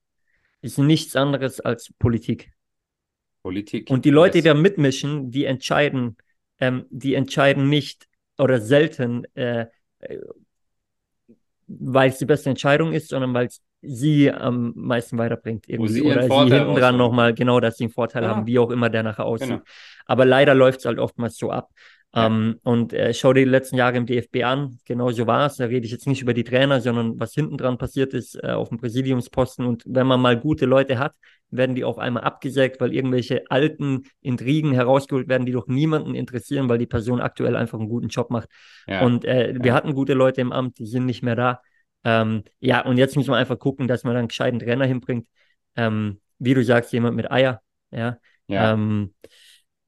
ist nichts anderes als Politik. Politik. Und die Leute, Yes. die da mitmischen, die entscheiden, ähm, die entscheiden nicht oder selten, äh, äh, weil es die beste Entscheidung ist, sondern weil es sie am meisten weiterbringt irgendwie. sie oder sie hinten dran nochmal, genau, dass sie einen Vorteil Genau. haben, wie auch immer der nachher aussieht. Genau. Aber leider läuft es halt oftmals so ab. Ja. Ähm, und äh, schau dir die letzten Jahre im DFB an, genau so war es. Da rede ich jetzt nicht über die Trainer, sondern was hinten dran passiert ist äh, auf dem Präsidiumsposten. Und wenn man mal gute Leute hat, werden die auf einmal abgesägt, weil irgendwelche alten Intrigen herausgeholt werden, die doch niemanden interessieren, weil die Person aktuell einfach einen guten Job macht. Ja. Und äh, wir hatten gute Leute im Amt, die sind nicht mehr da. Ähm, ja, und jetzt müssen wir einfach gucken, dass man dann einen gescheiten Trainer hinbringt. Ähm, wie du sagst, jemand mit Eier. Ja. ja. Ähm,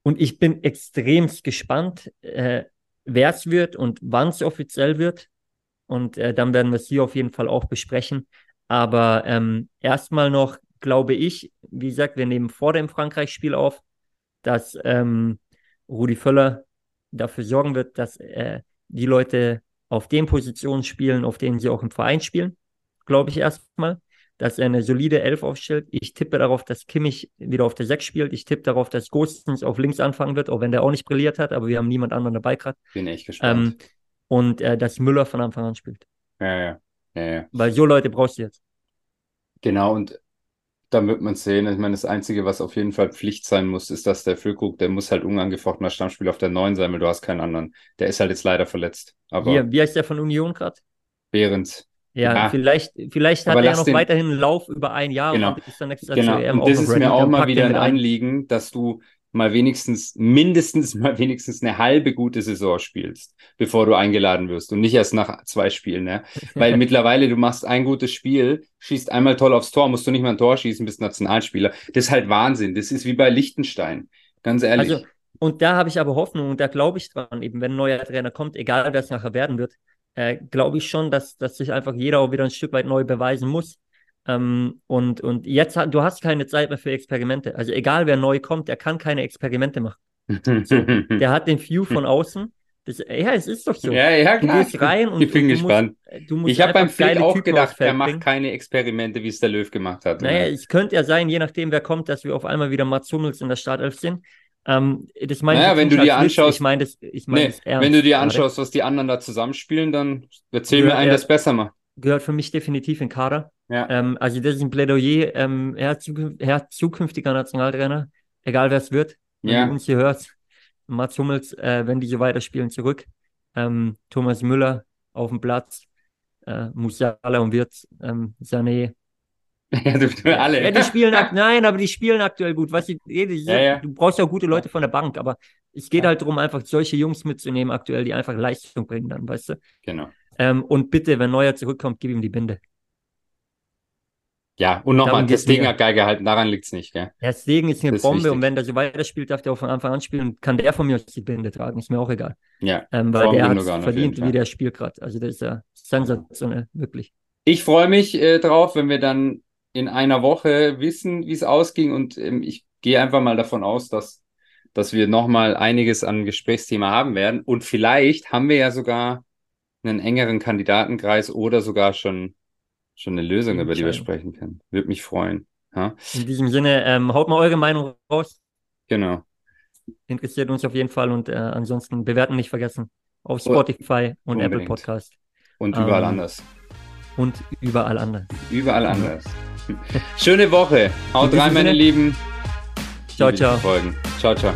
und ich bin extremst gespannt, äh, wer es wird und wann es offiziell wird. Und äh, dann werden wir es hier auf jeden Fall auch besprechen. Aber ähm, erstmal noch glaube ich, wie gesagt, wir nehmen vor dem Frankreich-Spiel auf, dass ähm, Rudi Völler dafür sorgen wird, dass äh, die Leute auf den Positionen spielen, auf denen sie auch im Verein spielen, glaube ich erstmal. Dass er eine solide Elf aufstellt. Ich tippe darauf, dass Kimmich wieder auf der 6 spielt. Ich tippe darauf, dass Gostens auf links anfangen wird, auch wenn der auch nicht brilliert hat, aber wir haben niemand anderen dabei gerade. Bin echt gespannt. Ähm, und äh, dass Müller von Anfang an spielt. ja, ja, ja, ja. Weil so Leute brauchst du jetzt. Genau, und dann wird man sehen. Ich meine, das Einzige, was auf jeden Fall Pflicht sein muss, ist, dass der Füllkrug, der muss halt unangefochtener Stammspieler auf der 9 sein, weil du hast keinen anderen. Der ist halt jetzt leider verletzt. Aber Hier, wie heißt der von Union gerade? Behrens, Ja, Ja. vielleicht, vielleicht hat er ja noch den- weiterhin einen Lauf über ein Jahr Genau. und ist dann Jahr Genau, zur EM und das ist mir auch mal wieder ein. Anliegen, dass du mal wenigstens, mindestens mal wenigstens eine halbe gute Saison spielst, bevor du eingeladen wirst und nicht erst nach zwei Spielen, ne? Weil mittlerweile du machst ein gutes Spiel, schießt einmal toll aufs Tor, musst du nicht mal ein Tor schießen, bist Nationalspieler. Das ist halt Wahnsinn. Das ist wie bei Liechtenstein. Ganz ehrlich. Also, und da habe ich aber Hoffnung und da glaube ich dran, eben wenn ein neuer Trainer kommt, egal wer es nachher werden wird, äh, glaube ich schon, dass, dass sich einfach jeder auch wieder ein Stück weit neu beweisen muss. Ähm, und, und jetzt, du hast keine Zeit mehr für Experimente. Also egal wer neu kommt, der kann keine Experimente machen. Der hat den View von außen. Das, ja, es ist doch so. ja, ja, Du klar. gehst rein und ich bin du gespannt. Musst, du musst Ich habe beim Flick geile auch Typen gedacht, er macht keine Experimente, wie es der Löw gemacht hat. Naja, es könnte ja sein, je nachdem, wer kommt, dass wir auf einmal wieder Mats Hummels in der Startelf sind. Ähm, das meine ich Naja, jetzt wenn du dir anschaust- ich meine das, ich meine Nee, das ernst wenn du dir anschaust, was die anderen da zusammenspielen, dann erzähl mir einen, ja. das besser macht. Gehört für mich definitiv in Kader. Ja. Ähm, also das ist ein Plädoyer, ähm, er, zukün- er zukünftiger Nationaltrainer, egal wer es wird, wenn Ja. du uns hier hörst. Mats Hummels, äh, wenn die so weiterspielen, zurück. Ähm, Thomas Müller auf dem Platz. Äh, Musiala und Wirtz, ähm, Sané. Ja, du, du alle. Ja, die spielen nein, aber die spielen aktuell gut. Was ich, die, Ja, ja. Du brauchst ja gute Leute von der Bank, aber es geht halt darum, einfach solche Jungs mitzunehmen aktuell, die einfach Leistung bringen dann, weißt du? Genau. Ähm, und bitte, wenn Neuer zurückkommt, gib ihm die Binde. Ja, und nochmal, das mir. hat geil gehalten, daran liegt's nicht, gell? Der Segen ist eine Das ist Bombe wichtig. und wenn der so weiterspielt, darf der auch von Anfang an spielen und kann der von mir aus die Binde tragen, ist mir auch egal. Ja. Ähm, weil der hat verdient, wie der spielt gerade. Also der ist ja sensationell, wirklich. Ich freue mich äh, drauf, wenn wir dann in einer Woche wissen, wie es ausging und ähm, ich gehe einfach mal davon aus, dass, dass wir nochmal einiges an Gesprächsthema haben werden und vielleicht haben wir ja sogar einen engeren Kandidatenkreis oder sogar schon, schon eine Lösung, über die wir sprechen können. Würde mich freuen. Ja, In diesem Sinne, ähm, haut mal eure Meinung raus. genau. Interessiert uns auf jeden Fall und äh, ansonsten bewerten nicht vergessen. Auf Oh, Spotify und Apple unbedingt. Podcast. Und überall Ähm, anders. und überall anders. Überall anders. Schöne Woche. Haut In rein, meine. Lieben. Ciao, ciao. Folgen. Ciao, ciao.